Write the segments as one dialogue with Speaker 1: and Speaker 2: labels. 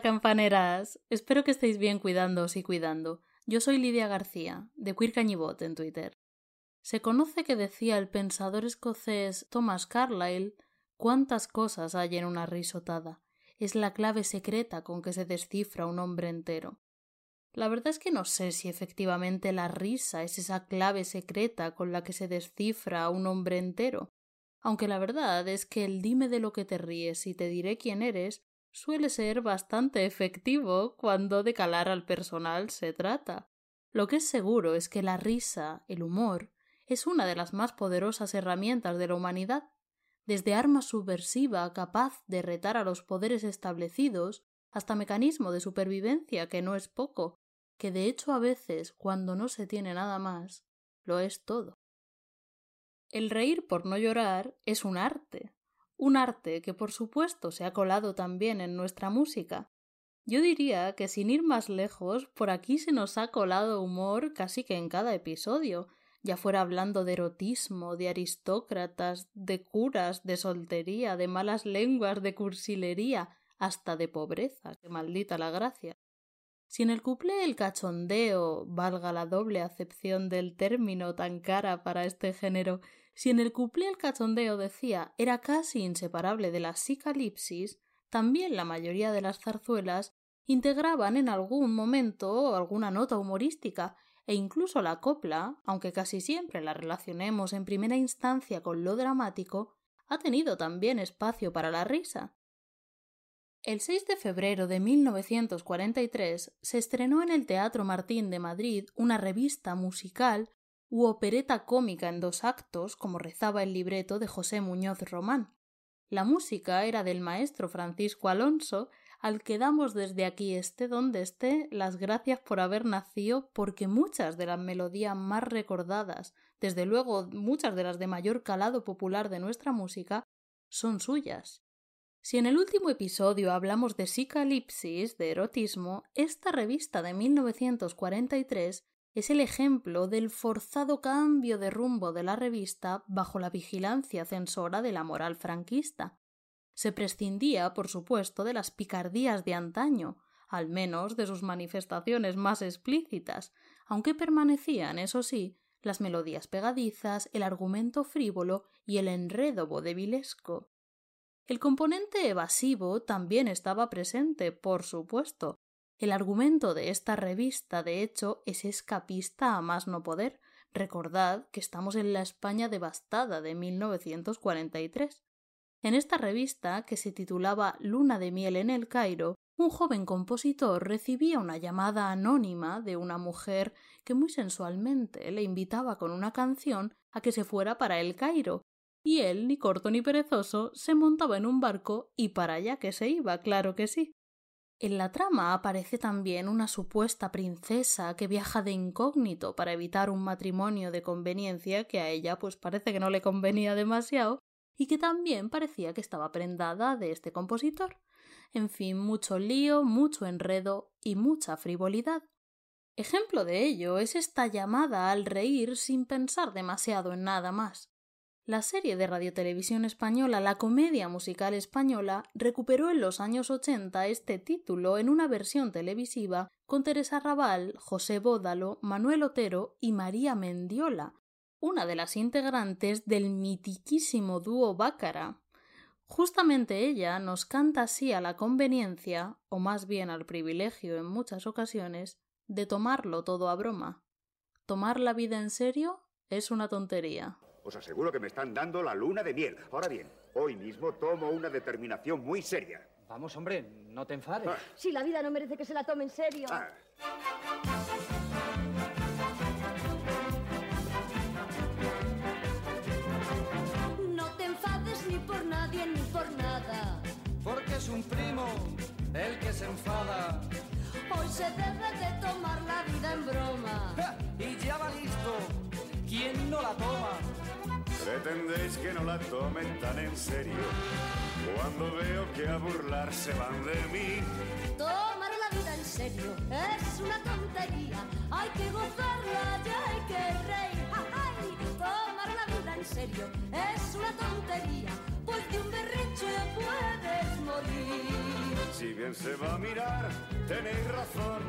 Speaker 1: Campaneras. Espero que estéis bien cuidándoos y cuidando. Yo soy Lidia García, de Queer Cañibot en Twitter. Se conoce que decía el pensador escocés Thomas Carlyle cuántas cosas hay en una risotada. Es la clave secreta con que se descifra un hombre entero. La verdad es que no sé si efectivamente la risa es esa clave secreta con la que se descifra a un hombre entero, aunque la verdad es que el dime de lo que te ríes y te diré quién eres suele ser bastante efectivo cuando de calar al personal se trata. Lo que es seguro es que la risa, el humor, es una de las más poderosas herramientas de la humanidad, desde arma subversiva capaz de retar a los poderes establecidos hasta mecanismo de supervivencia que no es poco, que de hecho a veces, cuando no se tiene nada más, lo es todo. El reír por no llorar es un arte, un arte que por supuesto se ha colado también en nuestra música. Yo diría que sin ir más lejos, por aquí se nos ha colado humor casi que en cada episodio, ya fuera hablando de erotismo, de aristócratas, de curas, de soltería, de malas lenguas, de cursilería, hasta de pobreza, que maldita la gracia. Si en el cuplé el cachondeo, valga la doble acepción del término tan cara para este género, si en el cuplé el cachondeo decía era casi inseparable de la psicalipsis, también la mayoría de las zarzuelas integraban en algún momento alguna nota humorística, e incluso la copla, aunque casi siempre la relacionemos en primera instancia con lo dramático, ha tenido también espacio para la risa. El 6 de febrero de 1943 se estrenó en el Teatro Martín de Madrid una revista musical u opereta cómica en dos actos, como rezaba el libreto de José Muñoz Román. La música era del maestro Francisco Alonso, al que damos desde aquí esté donde esté las gracias por haber nacido, porque muchas de las melodías más recordadas, desde luego muchas de las de mayor calado popular de nuestra música, son suyas. Si en el último episodio hablamos de psicalipsis, de erotismo, esta revista de 1943 es el ejemplo del forzado cambio de rumbo de la revista bajo la vigilancia censora de la moral franquista. Se prescindía, por supuesto, de las picardías de antaño, al menos de sus manifestaciones más explícitas, aunque permanecían, eso sí, las melodías pegadizas, el argumento frívolo y el enredo vodevilesco. El componente evasivo también estaba presente, por supuesto, el argumento de esta revista, de hecho, es escapista a más no poder. Recordad que estamos en la España devastada de 1943. En esta revista, que se titulaba Luna de miel en el Cairo, un joven compositor recibía una llamada anónima de una mujer que muy sensualmente le invitaba con una canción a que se fuera para el Cairo, y él, ni corto ni perezoso, se montaba en un barco y para allá que se iba, claro que sí. En la trama aparece también una supuesta princesa que viaja de incógnito para evitar un matrimonio de conveniencia que a ella pues parece que no le convenía demasiado y que también parecía que estaba prendada de este compositor. En fin, mucho lío, mucho enredo y mucha frivolidad. Ejemplo de ello es esta llamada al reír sin pensar demasiado en nada más. La serie de radiotelevisión española La Comedia Musical Española recuperó en los años 80 este título en una versión televisiva con Teresa Raval, José Bódalo, Manuel Otero y María Mendiola, una de las integrantes del mitiquísimo dúo Bácara. Justamente ella nos canta así a la conveniencia, o más bien al privilegio en muchas ocasiones, de tomarlo todo a broma. Tomar la vida en serio es una tontería.
Speaker 2: Os aseguro que me están dando la luna de miel. Ahora bien, hoy mismo tomo una determinación muy seria.
Speaker 3: Vamos, hombre, no te enfades. Ah.
Speaker 4: Si la vida no merece que se la tome en serio. Ah.
Speaker 5: No te enfades ni por nadie ni por nada.
Speaker 6: Porque es un primo el que se enfada.
Speaker 5: Hoy se debe de tomar la vida en broma.
Speaker 6: Y ya va listo. ¿Quién no la toma?
Speaker 7: Pretendéis que no la tomen tan en serio cuando veo que a burlarse van de mí.
Speaker 5: Tomar la vida en serio es una tontería. Hay que gozarla y hay que reír. ¡Ay! Tomar la vida en serio es una tontería, pues de un berrinche puedes morir.
Speaker 7: Si si bien se va a mirar, tenéis razón,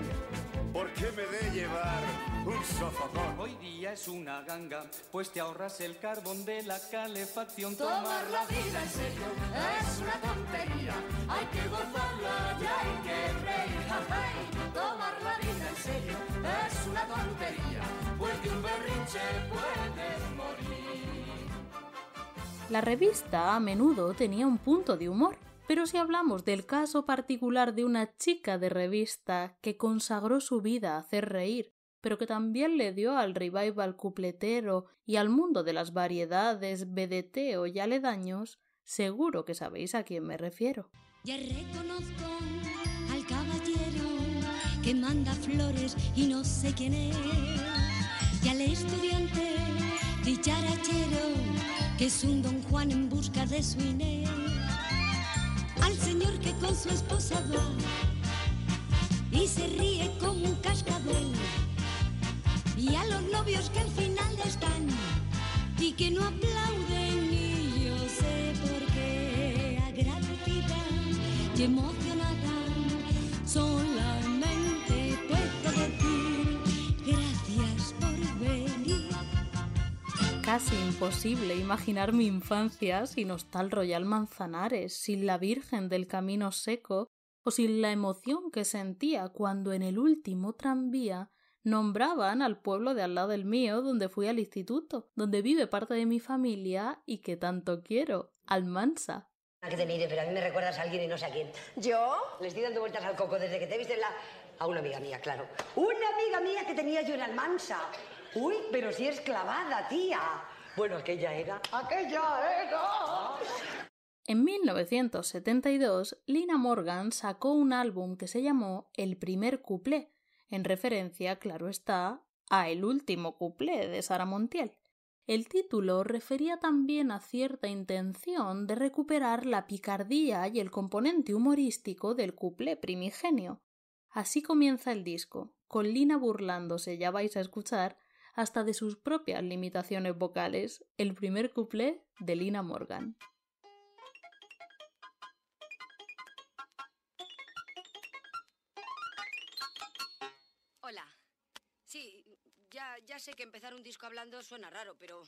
Speaker 7: porque me de llevar un sofocón.
Speaker 6: Hoy día es una ganga, pues te ahorras el carbón de la calefacción.
Speaker 5: Tomar la vida en serio es una tontería. Hay que gozarla y hay que reír. ja. Tomar la vida en serio es una tontería. Porque un berrinche puede morir.
Speaker 1: La revista a menudo tenía un punto de humor, pero si hablamos del caso particular de una chica de revista que consagró su vida a hacer reír, pero que también le dio al revival cupletero y al mundo de las variedades, vedeteo y aledaños, seguro que sabéis a quién me refiero.
Speaker 5: Ya reconozco al caballero que manda flores y no sé quién es. Y al estudiante dicharachero que es un don Juan en busca de su Inés. Al señor que con su esposa va y se ríe como un cascabel. Y a los novios que al final están y que no aplauden y yo sé por qué agradecida y emocionada solamente
Speaker 1: Casi imposible imaginar mi infancia sin Hostal Royal Manzanares, sin la Virgen del Camino Seco o sin la emoción que sentía cuando en el último tranvía nombraban al pueblo de al lado del mío donde fui al instituto, donde vive parte de mi familia y que tanto quiero, Almansa.
Speaker 8: A que te mire, pero a mí me recuerdas a alguien y no sé a quién.
Speaker 4: ¿Yo?
Speaker 8: Le estoy dando vueltas al coco desde que te viste en la... A una amiga mía, claro. Una amiga mía que tenía yo en Almansa. Uy, pero si es clavada, tía. Bueno, aquella era... Aquella era...
Speaker 1: En 1972, Lina Morgan sacó un álbum que se llamó El primer cuplé, en referencia, claro está, a El último cuplé de Sara Montiel. El título refería también a cierta intención de recuperar la picardía y el componente humorístico del cuplé primigenio. Así comienza el disco, con Lina burlándose, ya vais a escuchar, hasta de sus propias limitaciones vocales, el primer cuplé de Lina Morgan.
Speaker 8: Hola. Sí, ya, ya sé que empezar un disco hablando suena raro, pero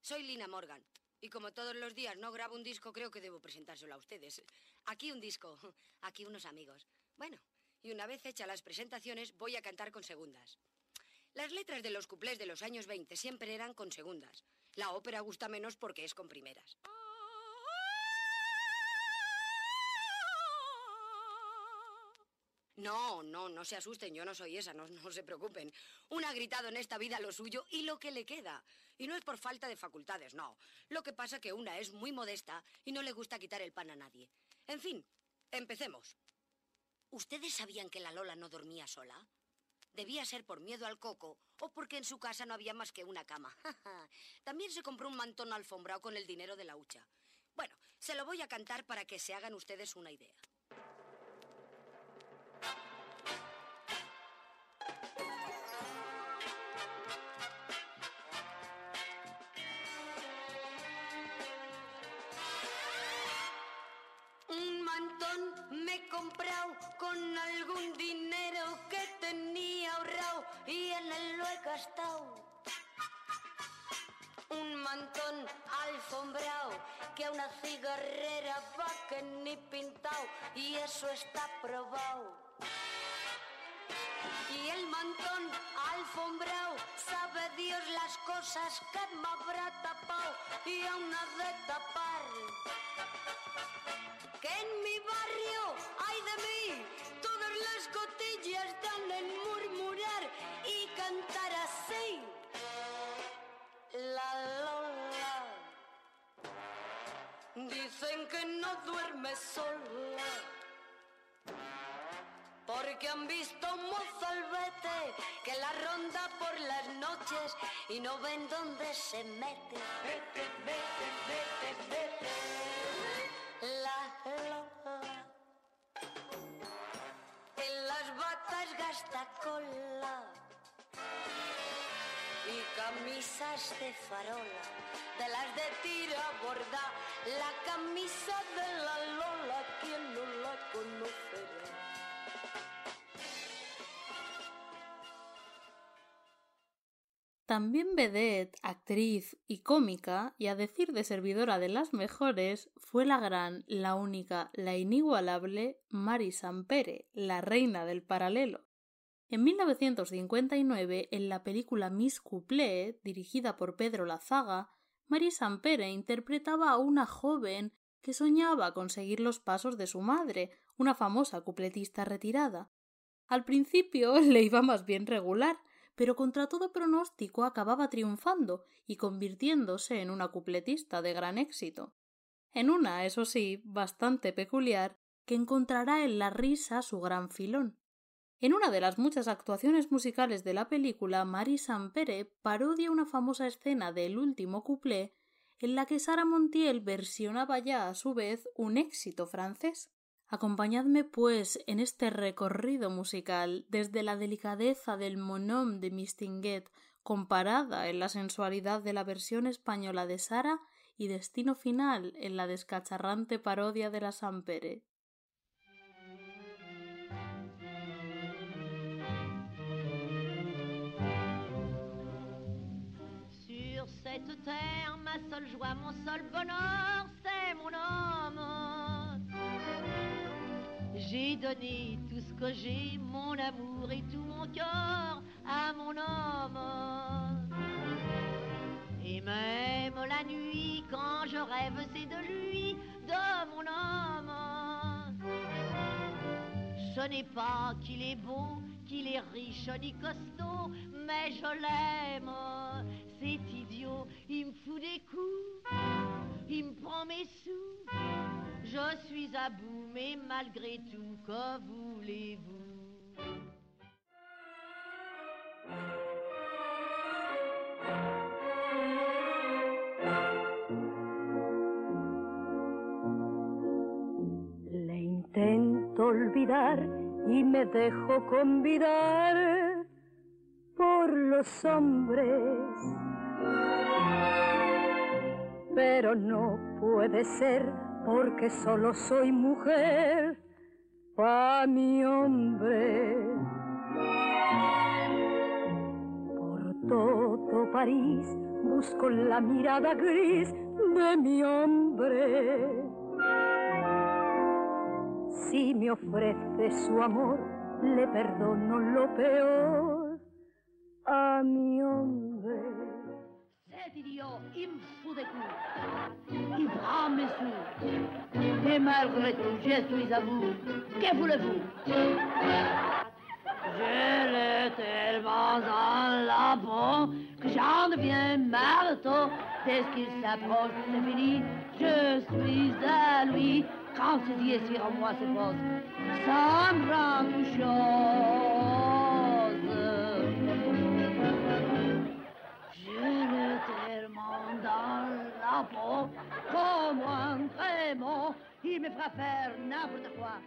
Speaker 8: soy Lina Morgan. Y como todos los días no grabo un disco, creo que debo presentárselo a ustedes. Aquí un disco, aquí unos amigos. Bueno, y una vez hechas las presentaciones, voy a cantar con segundas. Las letras de los cuplés de los años 20 siempre eran con segundas. La ópera gusta menos porque es con primeras. No, no, no se asusten, yo no soy esa, no, no se preocupen. Una ha gritado en esta vida lo suyo y lo que le queda. Y no es por falta de facultades, no. Lo que pasa que una es muy modesta y no le gusta quitar el pan a nadie. En fin, empecemos. ¿Ustedes sabían que la Lola no dormía sola? Debía ser por miedo al coco o porque en su casa no había más que una cama. También se compró un mantón alfombrado con el dinero de la hucha. Bueno, se lo voy a cantar para que se hagan ustedes una idea. Un mantón me he comprado con algún gastado. Un mantón alfombrado que una cigarrera va que ni pintado y eso está probado. Y el mantón alfombrado sabe Dios las cosas que me habrá tapado y aún ha de tapar. Que en mi barrio hay de mí, todas las cotillas dan en murmurar y cantar Dicen que no duerme sola. Porque han visto un mozalbete que la ronda por las noches y no ven dónde se mete. Vete, vete, vete, vete. La Lola. En las batas gasta cola camisas de farola, de las de tira la camisa de la Lola, quien no la conocerá.
Speaker 1: También vedette, actriz y cómica, y a decir de servidora de las mejores, fue la gran, la única, la inigualable Mari Sampere, la reina del paralelo. En 1959, en la película Miss Couplé, dirigida por Pedro Lazaga, Mari Sampere interpretaba a una joven que soñaba conseguir los pasos de su madre, una famosa cupletista retirada. Al principio le iba más bien regular, pero contra todo pronóstico acababa triunfando y convirtiéndose en una cupletista de gran éxito. En una, eso sí, bastante peculiar, que encontrará en la risa su gran filón. En una de las muchas actuaciones musicales de la película, Marie Sampere parodia una famosa escena del último cuplé en la que Sara Montiel versionaba ya a su vez un éxito francés. Acompañadme, pues, en este recorrido musical desde la delicadeza del monóm de Mistinguet comparada en la sensualidad de la versión española de Sara y destino final en la descacharrante parodia de la Sampere.
Speaker 9: Cette terre, ma seule joie, mon seul bonheur, c'est mon homme. J'ai donné tout ce que j'ai, mon amour et tout mon cœur à mon homme. Et même la nuit, quand je rêve, c'est de lui, de mon homme. Ce n'est pas qu'il est beau, qu'il est riche ni costaud, mais je l'aime. C'est idiot, il me fout des coups, il me prend mes sous. Je suis à bout, mais malgré tout, que voulez-vous?
Speaker 4: Olvidar y me dejo convidar por los hombres. Pero no puede ser porque solo soy mujer pa' mi hombre. Por todo París busco la mirada gris de mi hombre. Si me ofrece su amor, le perdono lo peor a mi hombre.
Speaker 9: Il me fout des coups. Il prend mes sous. Et malgré tout, je suis à vous. Que voulez-vous Je l'ai tellement dans la peau que j'en deviens marteau. Dès qu'il s'approche, c'est fini. Je suis à lui. La peau, comme un crémant, me n'importe quoi.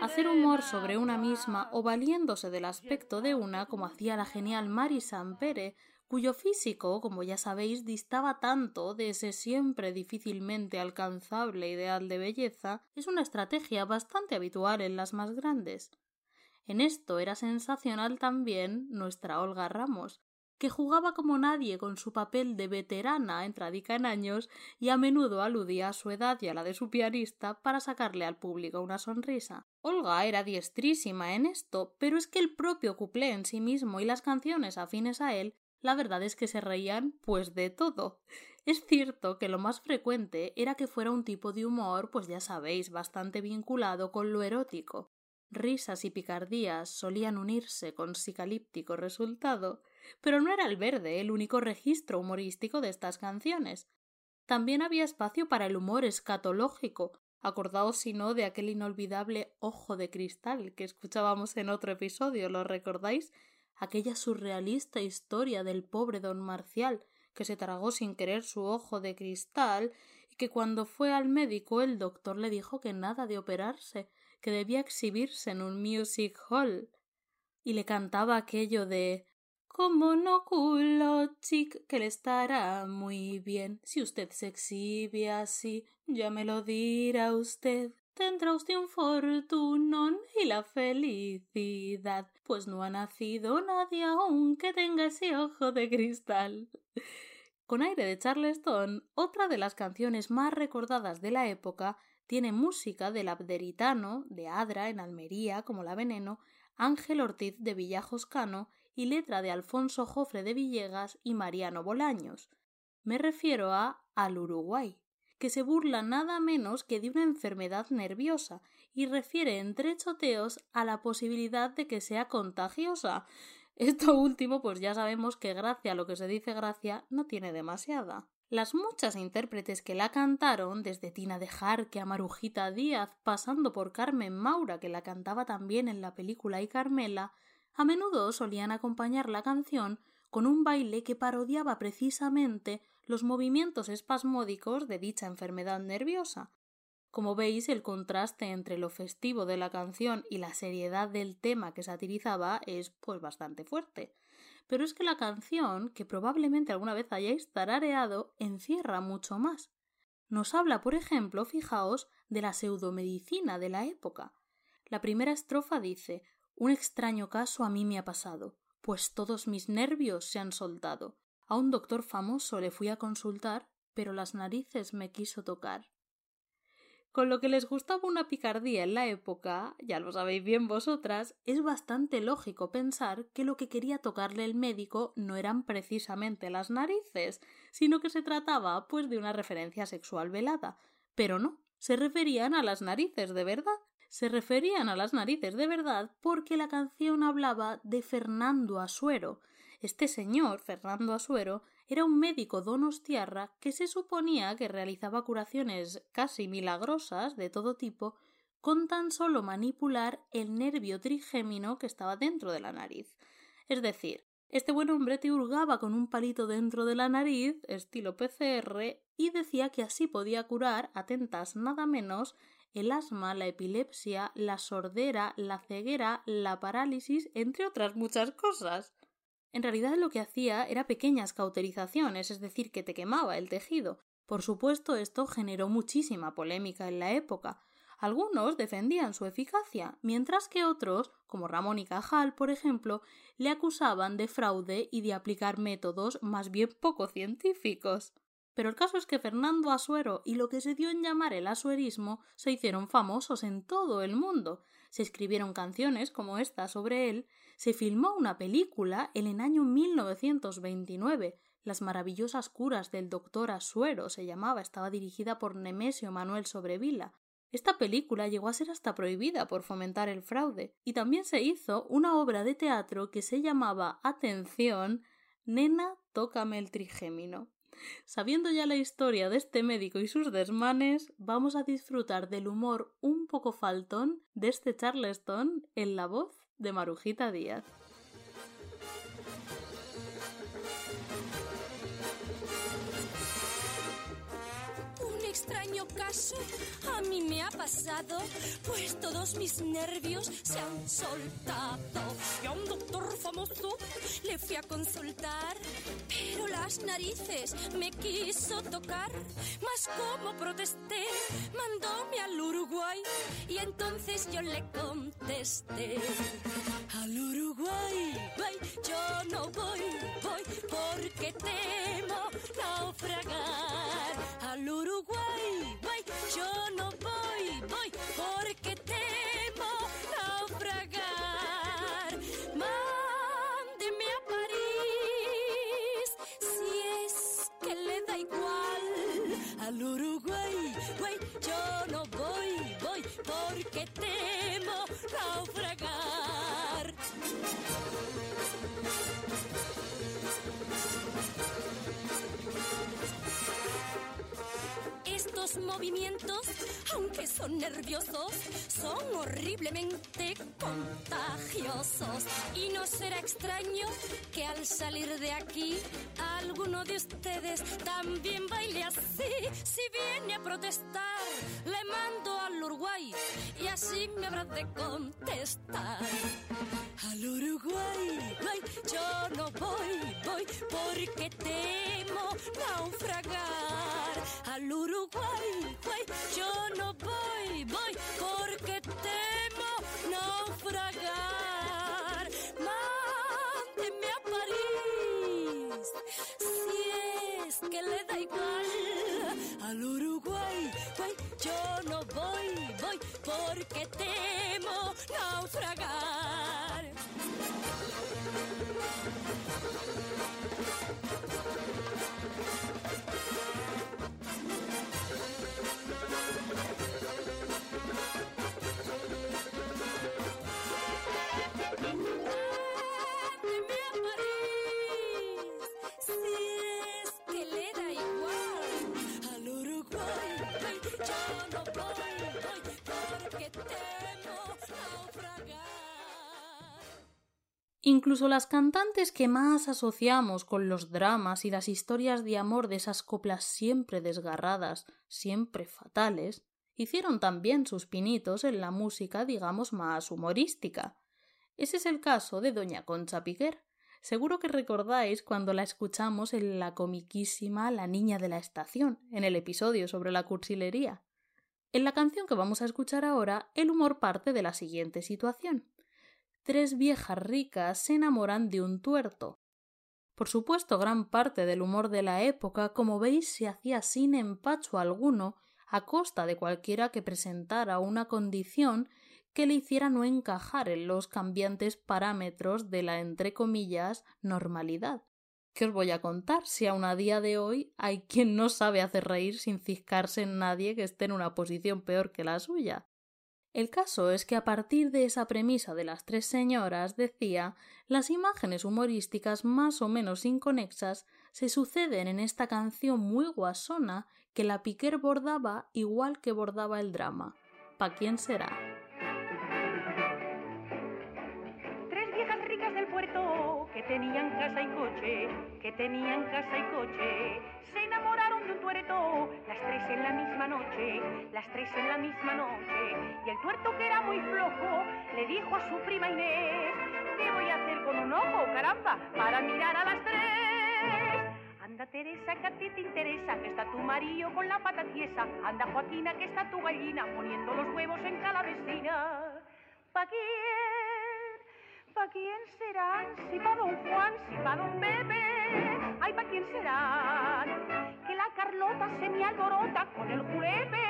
Speaker 1: Hacer humor sobre una misma o valiéndose del aspecto de una, como hacía la genial Mari Sampere, cuyo físico, como ya sabéis, distaba tanto de ese siempre difícilmente alcanzable ideal de belleza, es una estrategia bastante habitual en las más grandes. En esto era sensacional también nuestra Olga Ramos, que jugaba como nadie con su papel de veterana entradica en años y a menudo aludía a su edad y a la de su pianista para sacarle al público una sonrisa. Olga era diestrísima en esto, pero es que el propio cuplé en sí mismo y las canciones afines a él la verdad es que se reían pues de todo. Es cierto que lo más frecuente era que fuera un tipo de humor, pues ya sabéis, bastante vinculado con lo erótico. Risas y picardías solían unirse con psicalíptico resultado, pero no era el verde el único registro humorístico de estas canciones. También había espacio para el humor escatológico, acordaos si no de aquel inolvidable ojo de cristal que escuchábamos en otro episodio, ¿lo recordáis? Aquella surrealista historia del pobre don Marcial que se tragó sin querer su ojo de cristal y que cuando fue al médico el doctor le dijo que nada de operarse, que debía exhibirse en un music hall. Y le cantaba aquello de como no culo chic que le estará muy bien. Si usted se exhibe así ya me lo dirá usted tendrá usted un fortunón y la felicidad, pues no ha nacido nadie aún que tenga ese ojo de cristal. Con aire de Charleston, otra de las canciones más recordadas de la época tiene música del abderitano, de Adra en Almería, como la Veneno, Ángel Ortiz de Villajoscano y letra de Alfonso Jofre de Villegas y Mariano Bolaños. Me refiero a Al Uruguay, que se burla nada menos que de una enfermedad nerviosa y refiere entre choteos a la posibilidad de que sea contagiosa. Esto último, pues ya sabemos que gracia lo que se dice gracia no tiene demasiada. Las muchas intérpretes que la cantaron, desde Tina de Jarque a Marujita Díaz, pasando por Carmen Maura, que la cantaba también en la película y Carmela, a menudo solían acompañar la canción con un baile que parodiaba precisamente los movimientos espasmódicos de dicha enfermedad nerviosa. Como veis, el contraste entre lo festivo de la canción y la seriedad del tema que satirizaba es pues bastante fuerte. Pero es que la canción, que probablemente alguna vez hayáis tarareado, encierra mucho más. Nos habla, por ejemplo, fijaos, de la pseudomedicina de la época. La primera estrofa dice Un extraño caso a mí me ha pasado, pues todos mis nervios se han soltado. A un doctor famoso le fui a consultar, pero las narices me quiso tocar. Con lo que les gustaba una picardía en la época, ya lo sabéis bien vosotras, es bastante lógico pensar que lo que quería tocarle el médico no eran precisamente las narices, sino que se trataba pues de una referencia sexual velada. Pero no, se referían a las narices de verdad. Se referían a las narices de verdad porque la canción hablaba de Fernando Asuero, este señor, Fernando Asuero, era un médico donostiarra que se suponía que realizaba curaciones casi milagrosas de todo tipo con tan solo manipular el nervio trigémino que estaba dentro de la nariz. Es decir, este buen hombre te hurgaba con un palito dentro de la nariz, estilo PCR, y decía que así podía curar, atentas nada menos, el asma, la epilepsia, la sordera, la ceguera, la parálisis, entre otras muchas cosas. En realidad lo que hacía era pequeñas cauterizaciones, es decir, que te quemaba el tejido. Por supuesto, esto generó muchísima polémica en la época. Algunos defendían su eficacia, mientras que otros, como Ramón y Cajal, por ejemplo, le acusaban de fraude y de aplicar métodos más bien poco científicos. Pero el caso es que Fernando Asuero y lo que se dio en llamar el asuerismo se hicieron famosos en todo el mundo. Se escribieron canciones como esta sobre él se filmó una película en el año 1929. Las maravillosas curas del doctor Asuero se llamaba, estaba dirigida por Nemesio Manuel Sobrevila. Esta película llegó a ser hasta prohibida por fomentar el fraude, y también se hizo una obra de teatro que se llamaba Atención, Nena, tócame el trigémino. Sabiendo ya la historia de este médico y sus desmanes, vamos a disfrutar del humor un poco faltón de este Charleston en la voz de Marujita Díaz.
Speaker 10: Extraño caso a mí me ha pasado, pues todos mis nervios se han soltado. Y a un doctor famoso le fui a consultar, pero las narices me quiso tocar. Mas como protesté, mandóme al Uruguay y entonces yo le contesté. Al Uruguay, yo no voy, voy porque temo naufragar. Al Uruguay, voy, yo no voy, voy porque temo naufragar. Mándeme a París si es que le da igual. Al Uruguay, voy, yo no voy, voy porque temo naufragar. Movimientos, aunque son nerviosos, son horriblemente contagiosos. Y no será extraño que al salir de aquí, alguno de ustedes también baile así. Si viene a protestar, le mando al Uruguay y así me habrá de contestar. Al Uruguay, yo no voy, voy porque temo naufragar. al Uruguay, guay. Guay. Yo no voy, voy, porque temo naufragar. Mándeme a París, si es que le da igual al Uruguay. Ay, Yo no voy, voy, porque temo naufragar.
Speaker 1: Incluso las cantantes que más asociamos con los dramas y las historias de amor de esas coplas siempre desgarradas, siempre fatales, hicieron también sus pinitos en la música, digamos, más humorística. Ese es el caso de doña Concha Piquer. Seguro que recordáis cuando la escuchamos en la comiquísima La niña de la estación, en el episodio sobre la cursilería. En la canción que vamos a escuchar ahora, el humor parte de la siguiente situación tres viejas ricas se enamoran de un tuerto. Por supuesto, gran parte del humor de la época, como veis, se hacía sin empacho alguno, a costa de cualquiera que presentara una condición que le hiciera no encajar en los cambiantes parámetros de la entre comillas normalidad. ¿Qué os voy a contar si aun a día de hoy hay quien no sabe hacer reír sin ciscarse en nadie que esté en una posición peor que la suya? El caso es que a partir de esa premisa de las tres señoras, decía, las imágenes humorísticas más o menos inconexas se suceden en esta canción muy guasona que la Piquer bordaba igual que bordaba el drama. ¿Pa quién será?
Speaker 11: Tres viejas ricas del puerto que tenían casa y coche, que tenían casa y coche, se enamoraron de un tuerto, las tres en la misma noche, las tres en la misma noche. Y el tuerto que era muy flojo le dijo a su prima Inés, ¿qué voy a hacer con un ojo, caramba, para mirar a las tres? Anda Teresa, que a ti te interesa, que está tu marido con la pata tiesa. Anda Joaquina, que está tu gallina poniendo los huevos en cada vecina. ¿Pa quién? ¿Pa quién serán? Si pa' don Juan, si pa' don Pepe. Ay, ¿pa quién serán? Que la Carlota se me alborota con el julepe.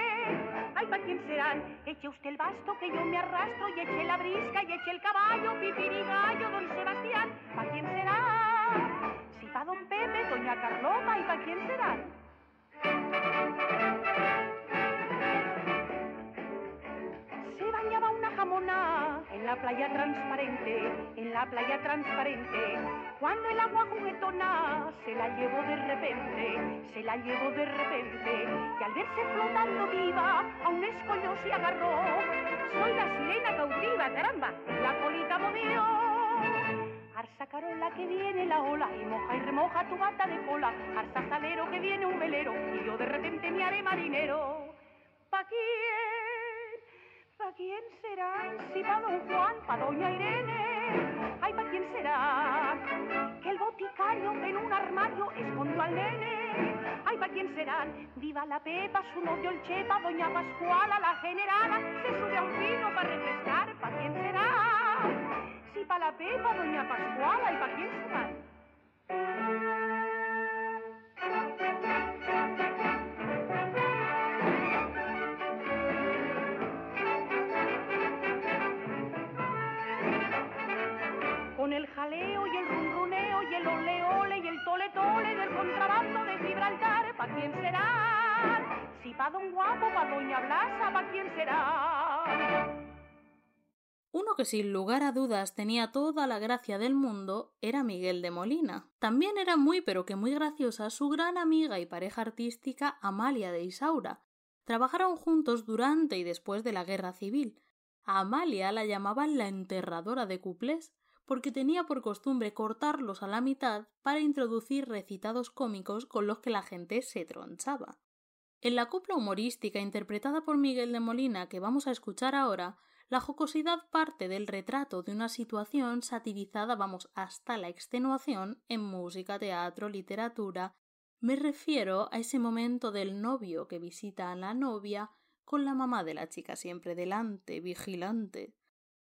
Speaker 11: Ay, ¿pa quién serán? Eche usted el basto que yo me arrastro y eche la brisca y eche el caballo, pipirigallo, don Sebastián. ¿Pa quién será? Pa' don Pepe, doña Carlota, ¿y pa' quién serán? Se bañaba una jamona en la playa transparente, en la playa transparente. Cuando el agua juguetona se la llevó de repente, se la llevó de repente. Y al verse flotando viva, a un escollo se agarró. Soy la sirena cautiva, caramba, la. Arsa carola que viene la ola y moja y remoja tu bata de cola. Arsa que viene un velero y yo de repente me haré marinero. ¿Pa quién? ¿Pa quién será? Si pa' don Juan, pa' doña Irene. Ay, ¿pa' quién será? Que el boticario en un armario escondió al nene. Ay, ¿pa' quién serán? Viva la Pepa, su novio el Chepa, doña Pascuala, la generala. Se sube a un pino para refrescar. ¿Pa' quién será? Si pa' la Pepa, doña Pascuala, ¿y pa' quién serán? Con el jaleo y el runruneo y el ole y el tole tole del contrabando de Gibraltar, ¿pa' quién será? Si pa' don guapo, pa' doña Blasa, ¿pa' quién será?
Speaker 1: Uno que sin lugar a dudas tenía toda la gracia del mundo era Miguel de Molina. También era muy pero que muy graciosa su gran amiga y pareja artística Amalia de Isaura. Trabajaron juntos durante y después de la Guerra Civil. A Amalia la llamaban la enterradora de cuplés porque tenía por costumbre cortarlos a la mitad para introducir recitados cómicos con los que la gente se tronchaba. En la copla humorística interpretada por Miguel de Molina que vamos a escuchar ahora, la jocosidad parte del retrato de una situación satirizada, vamos, hasta la extenuación en música, teatro, literatura, Me refiero a ese momento del novio que visita a la novia con la mamá de la chica siempre delante, vigilante.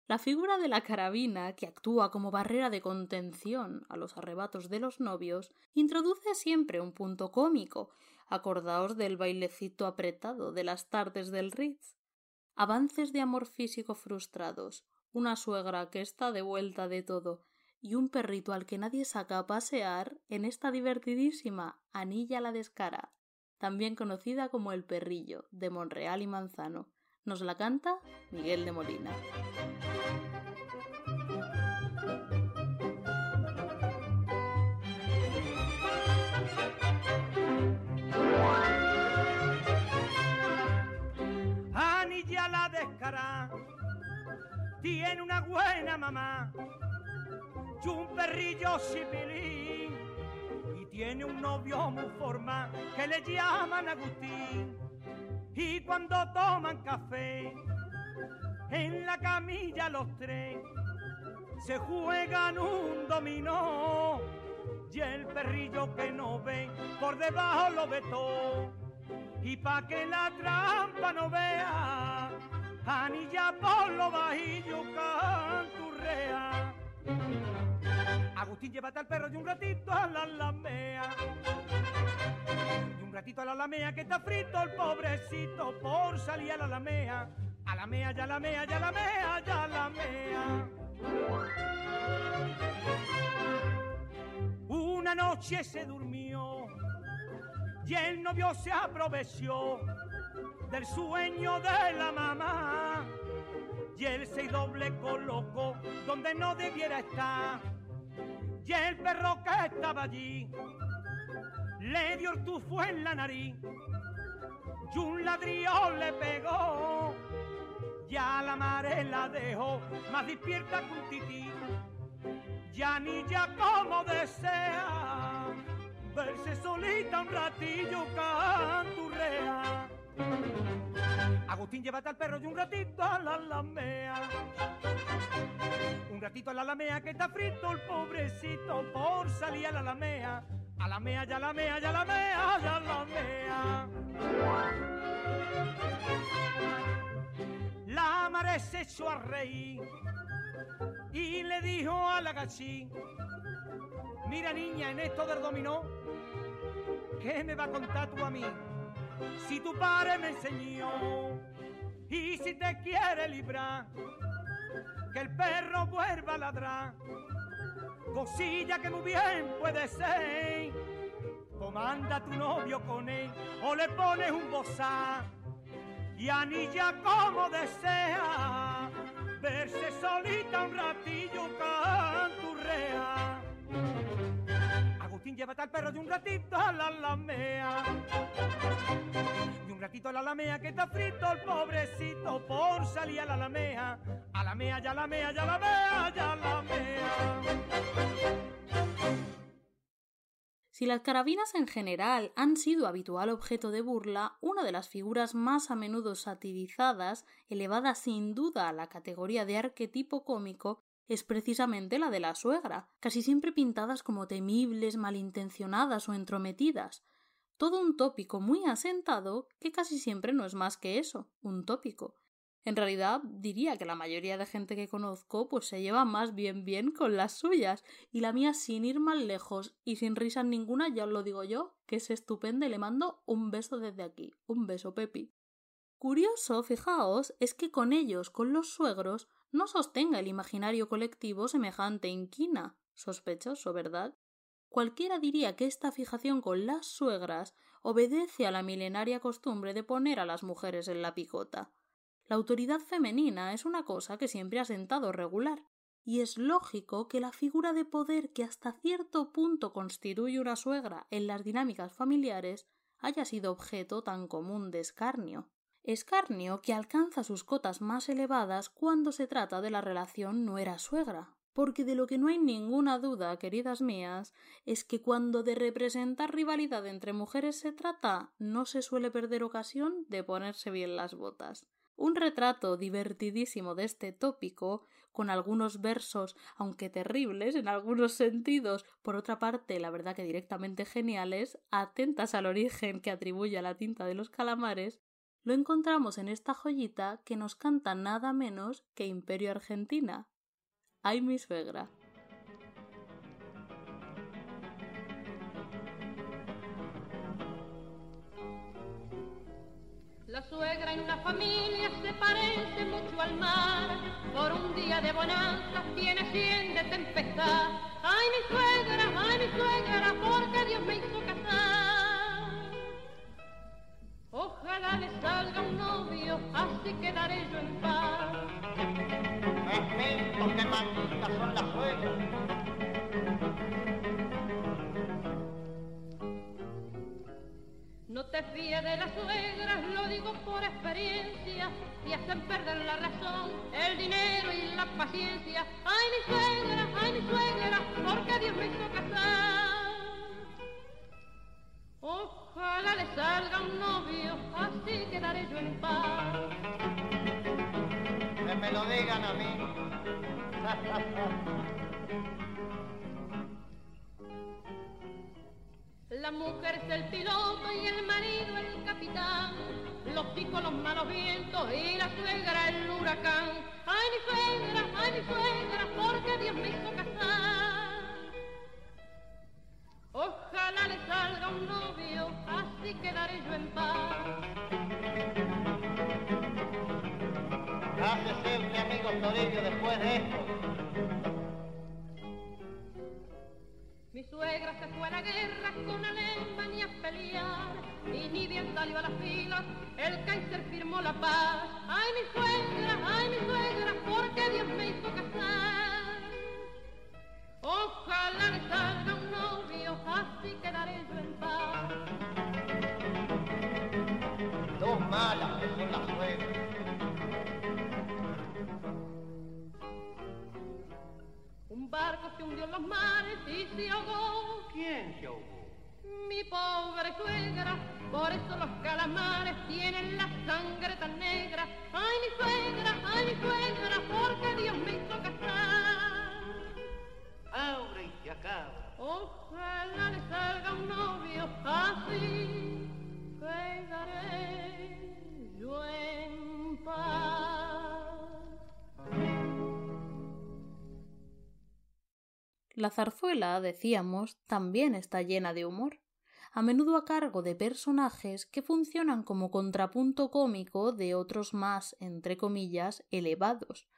Speaker 1: La figura de la carabina, que actúa como barrera de contención a los arrebatos de los novios, introduce siempre un punto cómico. Acordaos del bailecito apretado de las tardes del Ritz. Avances de amor físico frustrados, una suegra que está de vuelta de todo y un perrito al que nadie saca a pasear en esta divertidísima Anilla la Descara, también conocida como El Perrillo, de Monreal y Manzano. Nos la canta Miguel de Molina.
Speaker 12: Tiene una buena mamá y un perrillo sipilín y tiene un novio muy forma que le llaman Agustín. Y cuando toman café en la camilla los tres se juegan un dominó y el perrillo que no ve por debajo lo ve todo y pa que la trampa no vea anilla por lo bajillo canturrea Agustín, llévate al perro de un ratito a la lamea. Y un ratito a la lamea que está frito el pobrecito por salir a la lamea. A la mea, ya la mea, ya la mea, ya la mea. Una noche se durmió y el novio se aprovechó del sueño de la mamá y él se doble colocó donde no debiera estar. Y el perro que estaba allí le dio el tufo en la nariz y un ladrillo le pegó. Ya la madre la dejó más despierta que un tití. Ya ni ya como desea verse solita un ratillo canturrea. Agustín, llévate al perro y un ratito a la lamea. Un ratito a la lamea que está frito el pobrecito por salir a la lamea. A la mea, ya la mea, ya la mea, ya la mea. La madre se echó a reír y le dijo a la gachín, mira niña, en esto del dominó, ¿qué me va a contar tú a mí? Si tu padre me enseñó y si te quiere librar, que el perro vuelva a ladrar, cosilla que muy bien puede ser. Comanda tu novio con él o le pones un bozá y anilla como desea verse solita un ratillo canturrea. Llévate al perro de un ratito a la lamea. Y un ratito a la lamea que está frito el pobrecito por salir a la lamea. A la mea, ya la mea, ya la mea, ya la mea.
Speaker 1: Si las carabinas en general han sido habitual objeto de burla, una de las figuras más a menudo satirizadas, elevada sin duda a la categoría de arquetipo cómico, es precisamente la de la suegra, casi siempre pintadas como temibles, malintencionadas o entrometidas. Todo un tópico muy asentado que casi siempre no es más que eso, un tópico. En realidad diría que la mayoría de gente que conozco pues se lleva más bien bien con las suyas y la mía sin ir más lejos y sin risa ninguna ya os lo digo yo, que es estupenda y le mando un beso desde aquí, un beso Pepi. Curioso, fijaos, es que con ellos, con los suegros, no sostenga el imaginario colectivo semejante inquina. Sospechoso, ¿verdad? Cualquiera diría que esta fijación con las suegras obedece a la milenaria costumbre de poner a las mujeres en la picota. La autoridad femenina es una cosa que siempre ha sentado regular, y es lógico que la figura de poder que hasta cierto punto constituye una suegra en las dinámicas familiares haya sido objeto tan común de escarnio escarnio que alcanza sus cotas más elevadas cuando se trata de la relación nuera-suegra. Porque de lo que no hay ninguna duda, queridas mías, es que cuando de representar rivalidad entre mujeres se trata, no se suele perder ocasión de ponerse bien las botas. Un retrato divertidísimo de este tópico, con algunos versos, aunque terribles en algunos sentidos, por otra parte, la verdad que directamente geniales, atentas al origen que atribuye a la tinta de los calamares, lo encontramos en esta joyita que nos canta nada menos que Imperio Argentina. ¡Ay, mi suegra!
Speaker 13: La suegra en una familia se parece mucho al mar. Por un día de bonanza tiene cien de tempestad. Ay, mi suegra, ay, mi suegra, porque Dios me hizo casar. Ojalá le salga un novio, así quedaré yo en paz.
Speaker 14: Respeto, que malditas son las suegras.
Speaker 13: No te fíes de las suegras, lo digo por experiencia, te hacen perder la razón, el dinero y la paciencia. Ay, mi suegra, ay, mi suegra, porque Dios me hizo casar. Ojalá le salga un novio, así quedaré yo en paz.
Speaker 14: Que me lo digan a mí.
Speaker 13: La mujer es el piloto y el marido el capitán. Los hijos los malos vientos y la suegra el huracán. Ay, mi suegra, ay, mi suegra, porque Dios me hizo casar. Suegra se fue a la guerra con Alemania a pelear y ni bien salió a las filas, el Kaiser firmó la paz. Ay, mi suegra, ay, mi suegra, porque Dios me hizo casar. Ojalá le salga un novio, así quedaré yo Un barco se hundió en los mares y se ahogó.
Speaker 14: ¿Quién se ahogó?
Speaker 13: Mi pobre suegra, por eso los calamares tienen la sangre tan negra. Ay, mi suegra, ay, mi suegra, porque Dios me hizo casar.
Speaker 14: Ahora y se acaba.
Speaker 13: Ojalá le salga un novio así, quedaré yo en paz.
Speaker 1: La zarzuela, decíamos, también está llena de humor, a menudo a cargo de personajes que funcionan como contrapunto cómico de otros más, entre comillas, elevados.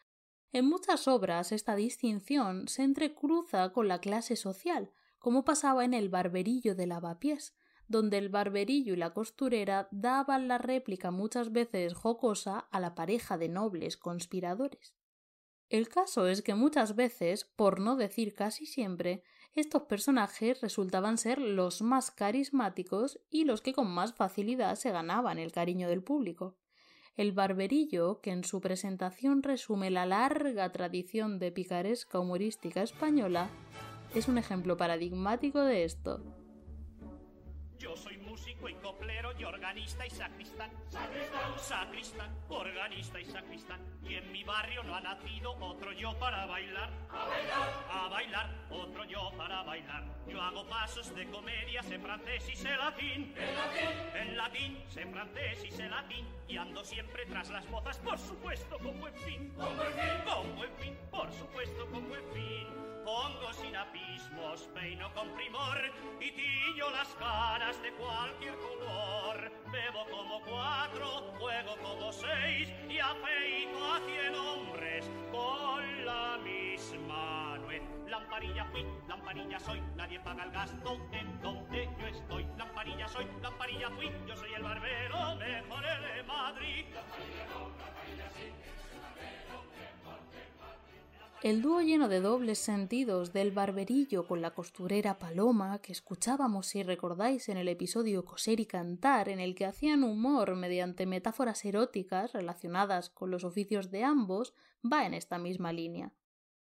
Speaker 1: En muchas obras esta distinción se entrecruza con la clase social, como pasaba en el barberillo de lavapiés, donde el barberillo y la costurera daban la réplica muchas veces jocosa a la pareja de nobles conspiradores. El caso es que muchas veces, por no decir casi siempre, estos personajes resultaban ser los más carismáticos y los que con más facilidad se ganaban el cariño del público. El barberillo, que en su presentación resume la larga tradición de picaresca humorística española, es un ejemplo paradigmático de esto.
Speaker 15: Músico y coplero y organista y sacristán. Sacristán, sacristán, organista y sacristán. Y en mi barrio no ha nacido otro yo para bailar. A bailar, a bailar, otro yo para bailar. Yo hago pasos de comedia, sé francés y sé latín. En latín, en latín, sé francés y sé latín. Y ando siempre tras las mozas, por supuesto, con buen fin. Con buen fin, con buen fin, por supuesto, con buen fin. Pongo sin apismos, peino con primor y tillo las caras de cualquier color. Bebo como cuatro, juego como seis y afeito a cien hombres con la misma nuez. Lamparilla fui, lamparilla soy, nadie paga el gasto en donde yo estoy. Lamparilla soy, lamparilla fui, yo soy el barbero mejor de Madrid. Lamparilla el
Speaker 1: dúo lleno de dobles sentidos del barberillo con la costurera Paloma que escuchábamos si recordáis en el episodio Coser y Cantar en el que hacían humor mediante metáforas eróticas relacionadas con los oficios de ambos va en esta misma línea.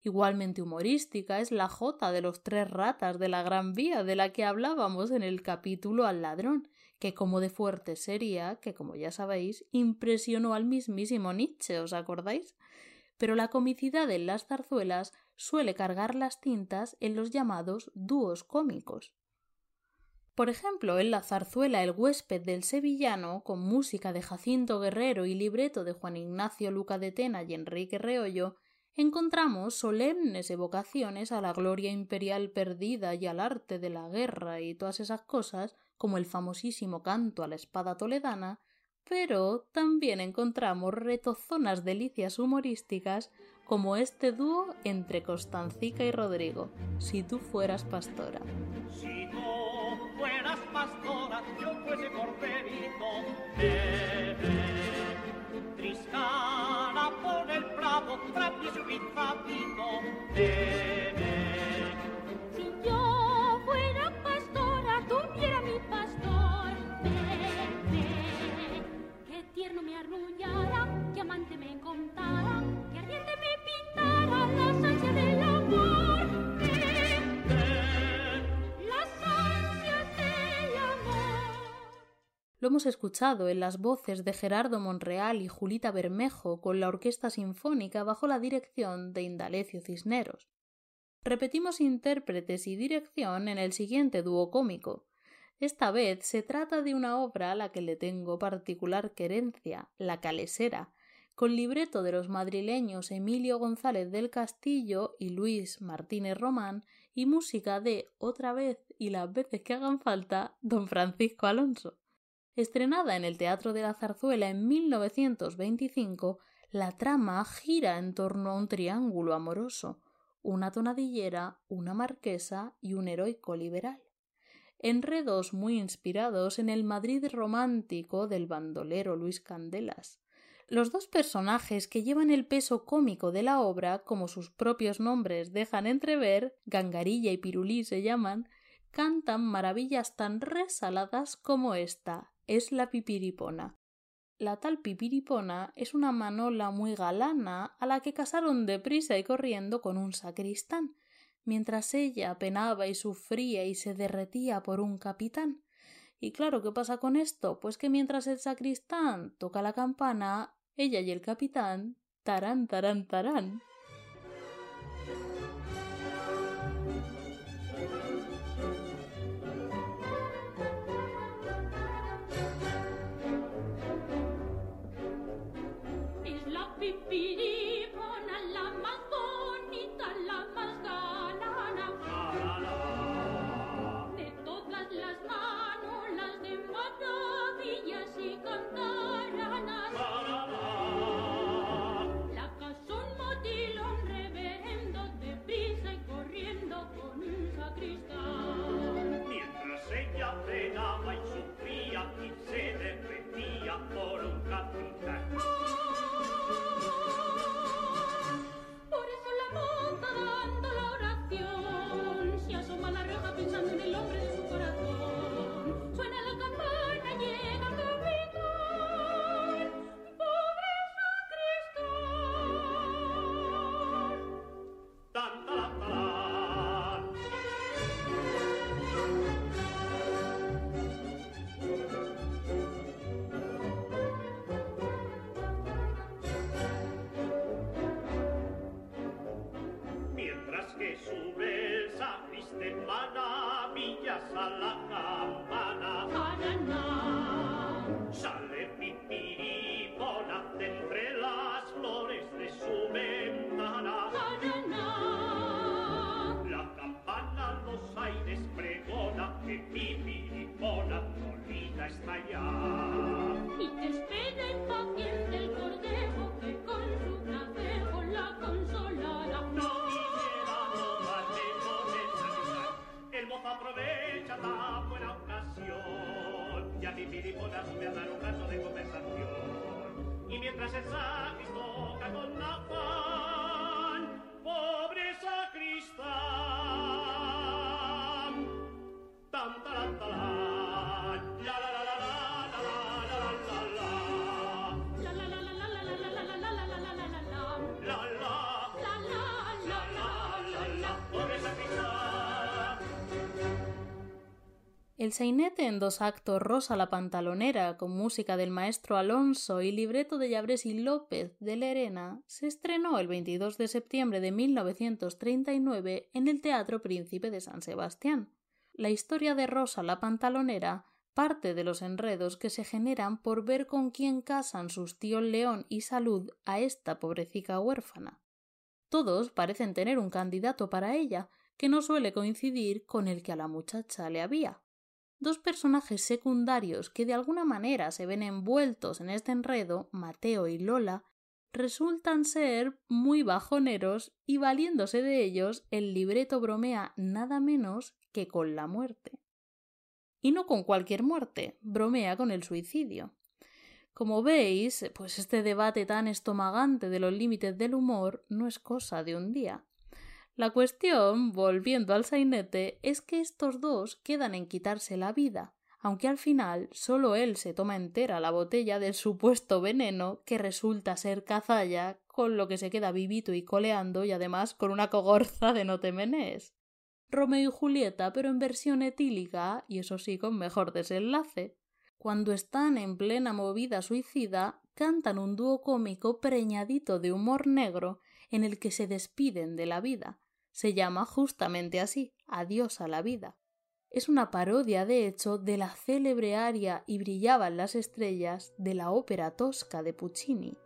Speaker 1: Igualmente humorística es la jota de los tres ratas de la Gran Vía de la que hablábamos en el capítulo al ladrón, que como de fuerte sería, que como ya sabéis, impresionó al mismísimo Nietzsche, ¿os acordáis? Pero la comicidad en las zarzuelas suele cargar las tintas en los llamados dúos cómicos. Por ejemplo, en la zarzuela El huésped del sevillano, con música de Jacinto Guerrero y libreto de Juan Ignacio Luca de Tena y Enrique Reollo, encontramos solemnes evocaciones a la gloria imperial perdida y al arte de la guerra y todas esas cosas, como el famosísimo canto a la espada toledana, pero también encontramos retozonas delicias humorísticas como este dúo entre Constancica y Rodrigo, Si tú fueras pastora.
Speaker 15: Si tú fueras pastora, yo fuese corderito, bebé. Triscana por el prado, travieso y zapito, bebé.
Speaker 10: Si yo fuera pastora, tuviera mi pastor.
Speaker 1: Lo hemos escuchado en las voces de Gerardo Monreal y Julita Bermejo con la Orquesta Sinfónica bajo la dirección de Indalecio Cisneros. Repetimos intérpretes y dirección en el siguiente dúo cómico. Esta vez se trata de una obra a la que le tengo particular querencia, La Calesera, con libreto de los madrileños Emilio González del Castillo y Luis Martínez Román y música de, otra vez y las veces que hagan falta, don Francisco Alonso. Estrenada en el Teatro de la Zarzuela en 1925, la trama gira en torno a un triángulo amoroso, una tonadillera, una marquesa y un heroico liberal. Enredos muy inspirados en el Madrid romántico del bandolero Luis Candelas. Los dos personajes que llevan el peso cómico de la obra, como sus propios nombres dejan entrever, Gangarilla y Pirulí se llaman, cantan maravillas tan resaladas como esta, es la pipiripona. La tal pipiripona es una manola muy galana a la que casaron deprisa y corriendo con un sacristán, mientras ella penaba y sufría y se derretía por un capitán. Y claro, ¿qué pasa con esto? Pues que mientras el sacristán toca la campana, ella y el capitán tarán, tarán, tarán.
Speaker 10: Maravillas a la campana.
Speaker 15: Sale pipiripona de entre las flores de su ventana. La campana los aires pregona que pipiripona molida está ya.
Speaker 10: Y te espera
Speaker 15: Y mientras el
Speaker 1: El sainete en dos actos Rosa la Pantalonera, con música del maestro Alonso y libreto de Llabrés y López de Lerena, se estrenó el 22 de septiembre de 1939 en el Teatro Príncipe de San Sebastián. La historia de Rosa la Pantalonera parte de los enredos que se generan por ver con quién casan sus tíos León y Salud a esta pobrecica huérfana. Todos parecen tener un candidato para ella, que no suele coincidir con el que a la muchacha le había dos personajes secundarios que de alguna manera se ven envueltos en este enredo, Mateo y Lola, resultan ser muy bajoneros y valiéndose de ellos el libreto bromea nada menos que con la muerte. Y no con cualquier muerte, bromea con el suicidio. Como veis, pues este debate tan estomagante de los límites del humor no es cosa de un día. La cuestión, volviendo al sainete, es que estos dos quedan en quitarse la vida, aunque al final solo él se toma entera la botella del supuesto veneno que resulta ser cazalla, con lo que se queda vivito y coleando y además con una cogorza de no temenés. Romeo y Julieta, pero en versión etílica, y eso sí con mejor desenlace. Cuando están en plena movida suicida, cantan un dúo cómico preñadito de humor negro en el que se despiden de la vida, se llama justamente así, Adiós a la vida. Es una parodia, de hecho, de la célebre aria Y brillaban las estrellas de la ópera tosca de Puccini.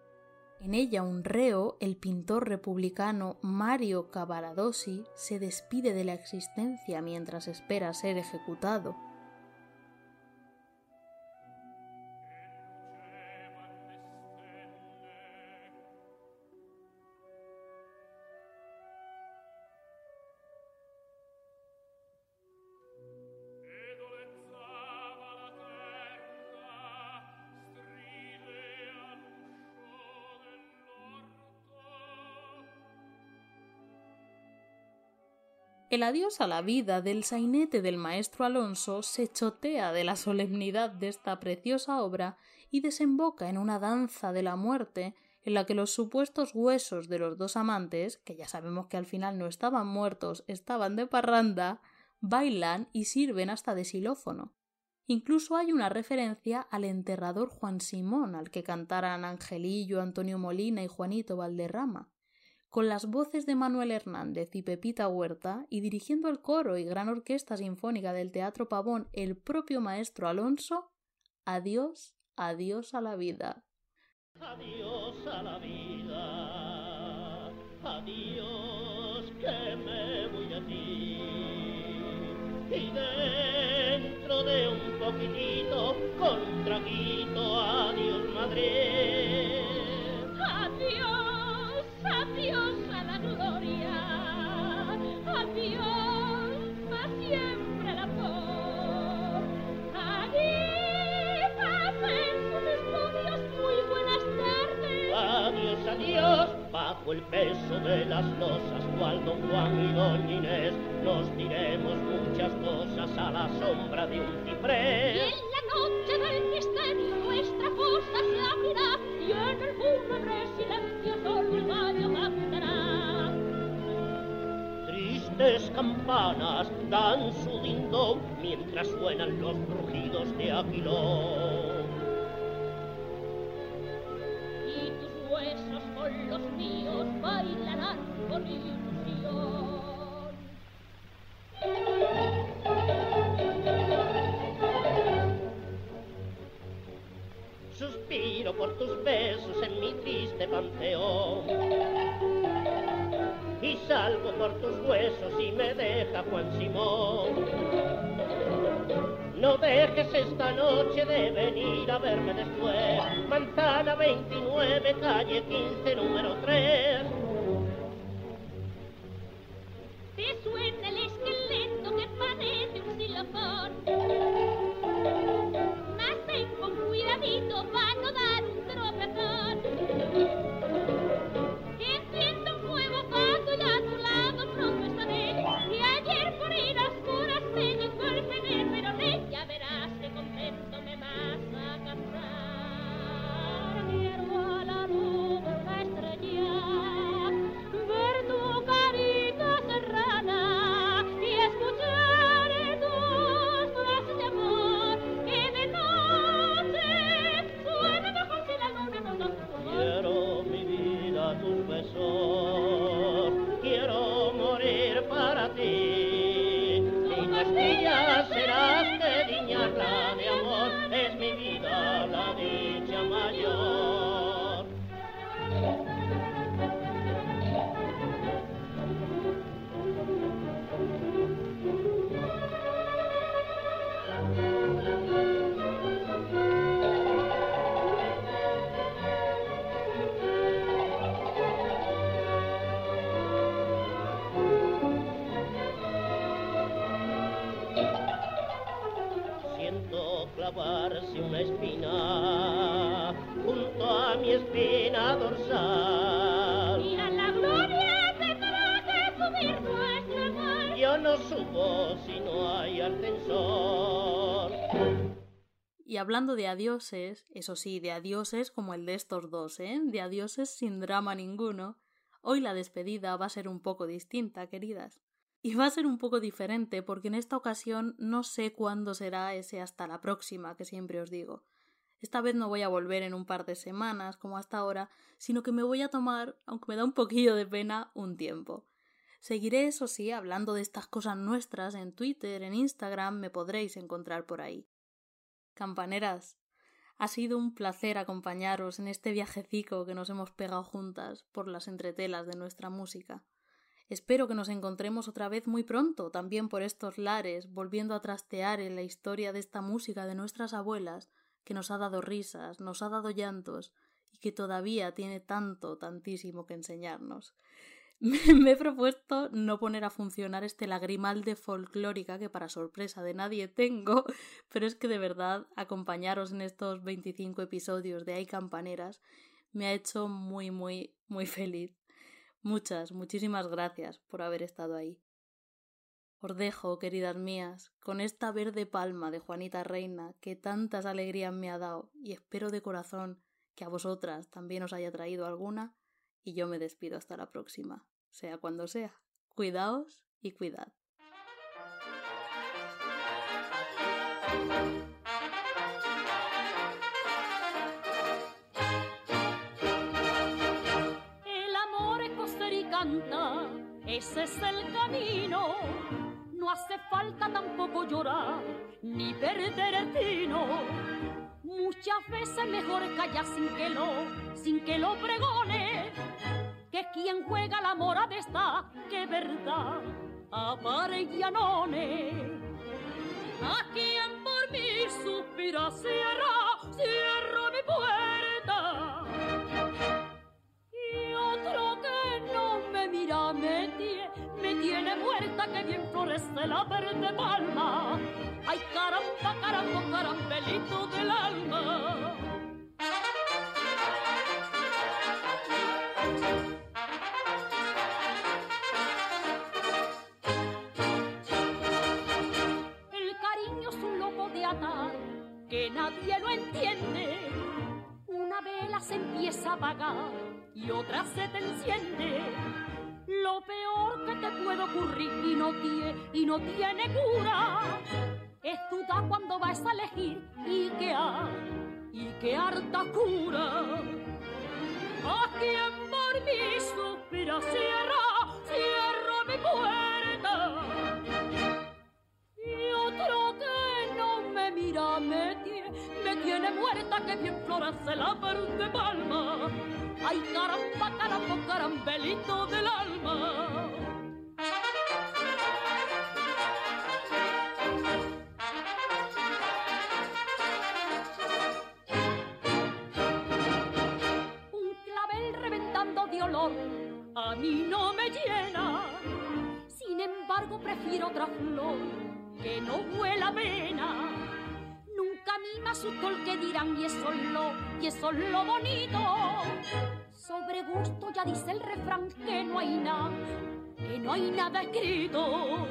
Speaker 1: En ella un reo, el pintor republicano Mario Cavaradossi, se despide de la existencia mientras espera ser ejecutado El adiós a la vida del sainete del maestro Alonso se chotea de la solemnidad de esta preciosa obra y desemboca en una danza de la muerte en la que los supuestos huesos de los dos amantes, que ya sabemos que al final no estaban muertos, estaban de parranda, bailan y sirven hasta de xilófono. Incluso hay una referencia al enterrador Juan Simón, al que cantaran Angelillo, Antonio Molina y Juanito Valderrama con las voces de Manuel Hernández y Pepita Huerta, y dirigiendo el coro y gran orquesta sinfónica del Teatro Pavón el propio maestro Alonso, adiós, adiós a la vida.
Speaker 16: Adiós a la vida, adiós que me voy a ti. Y dentro de un poquitito, con un traguito, adiós Madrid. Bajo el peso de las losas, cual don Juan y doña Inés, nos diremos muchas cosas a la sombra de un ciprés. Y en la noche del misterio nuestra cosa se abrirá y en el fúnebre silencio solo el gallo cantará. Tristes campanas dan su dindón mientras suenan los rugidos de Aquilón. Tus huesos con los míos bailarán con ilusión. Suspiro por tus besos en mi triste panteón. Y salgo por tus huesos y me deja Juan Simón. No dejes esta noche de venir a verme después. Manzana 29, calle 15, número 3.
Speaker 1: Hablando de adioses, eso sí, de adioses como el de estos dos, ¿eh? De adioses sin drama ninguno. Hoy la despedida va a ser un poco distinta, queridas. Y va a ser un poco diferente porque en esta ocasión no sé cuándo será ese hasta la próxima que siempre os digo. Esta vez no voy a volver en un par de semanas como hasta ahora, sino que me voy a tomar, aunque me da un poquillo de pena, un tiempo. Seguiré, eso sí, hablando de estas cosas nuestras en Twitter, en Instagram, me podréis encontrar por ahí. Campaneras, ha sido un placer acompañaros en este viajecico que nos hemos pegado juntas por las entretelas de nuestra música. Espero que nos encontremos otra vez muy pronto, también por estos lares, volviendo a trastear en la historia de esta música de nuestras abuelas, que nos ha dado risas, nos ha dado llantos, y que todavía tiene tanto, tantísimo que enseñarnos. Me he propuesto no poner a funcionar este lagrimal de folclórica que para sorpresa de nadie tengo, pero es que de verdad acompañaros en estos 25 episodios de Hay Campaneras me ha hecho muy, muy, muy feliz. Muchas, muchísimas gracias por haber estado ahí. Os dejo, queridas mías, con esta verde palma de Juanita Reina que tantas alegrías me ha dado y espero de corazón que a vosotras también os haya traído alguna y yo me despido hasta la próxima, sea cuando sea. Cuidaos y cuidad.
Speaker 10: El amor es coser y canta, ese es el camino. No hace falta tampoco llorar, ni perder el tino. Muchas veces mejor callar sin que lo, sin que lo pregone. Que quien juega la mora de esta, que verdad, aparellanone. A quien por mí suspira, cierra, cierra mi puerta. Y otro que no me mira, me tiene, me tiene muerta, que bien florece la verde palma. Ay, caramba, caramba, carambelito del alma. Nadie lo entiende. Una vela se empieza a apagar y otra se te enciende. Lo peor que te puede ocurrir y no tiene, y no tiene cura es dudar cuando vas a elegir y que y que harta cura. A quien por mí suspira, cierra, cierra mi puerta. Y otro que no me mira, me me tiene muerta, que bien florece la verde palma. Ay, caramba, caramba, carambelito del alma. Un clavel reventando de olor a mí no me llena. Sin embargo, prefiero otra flor que no huela pena. Nunca a mí me asustó el que dirán y eso es lo, y eso es lo bonito. Sobre gusto ya dice el refrán que no hay nada, que no hay nada escrito.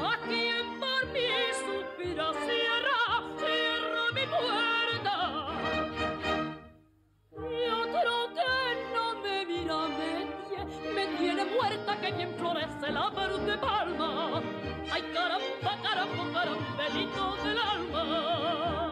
Speaker 10: A quien por mí suspira, cierra, cierra mi puerta. Y otro que no me mira, me me tiene muerta, que bien florece la verde palma. Ay caramba, caramba, carambelito del alma.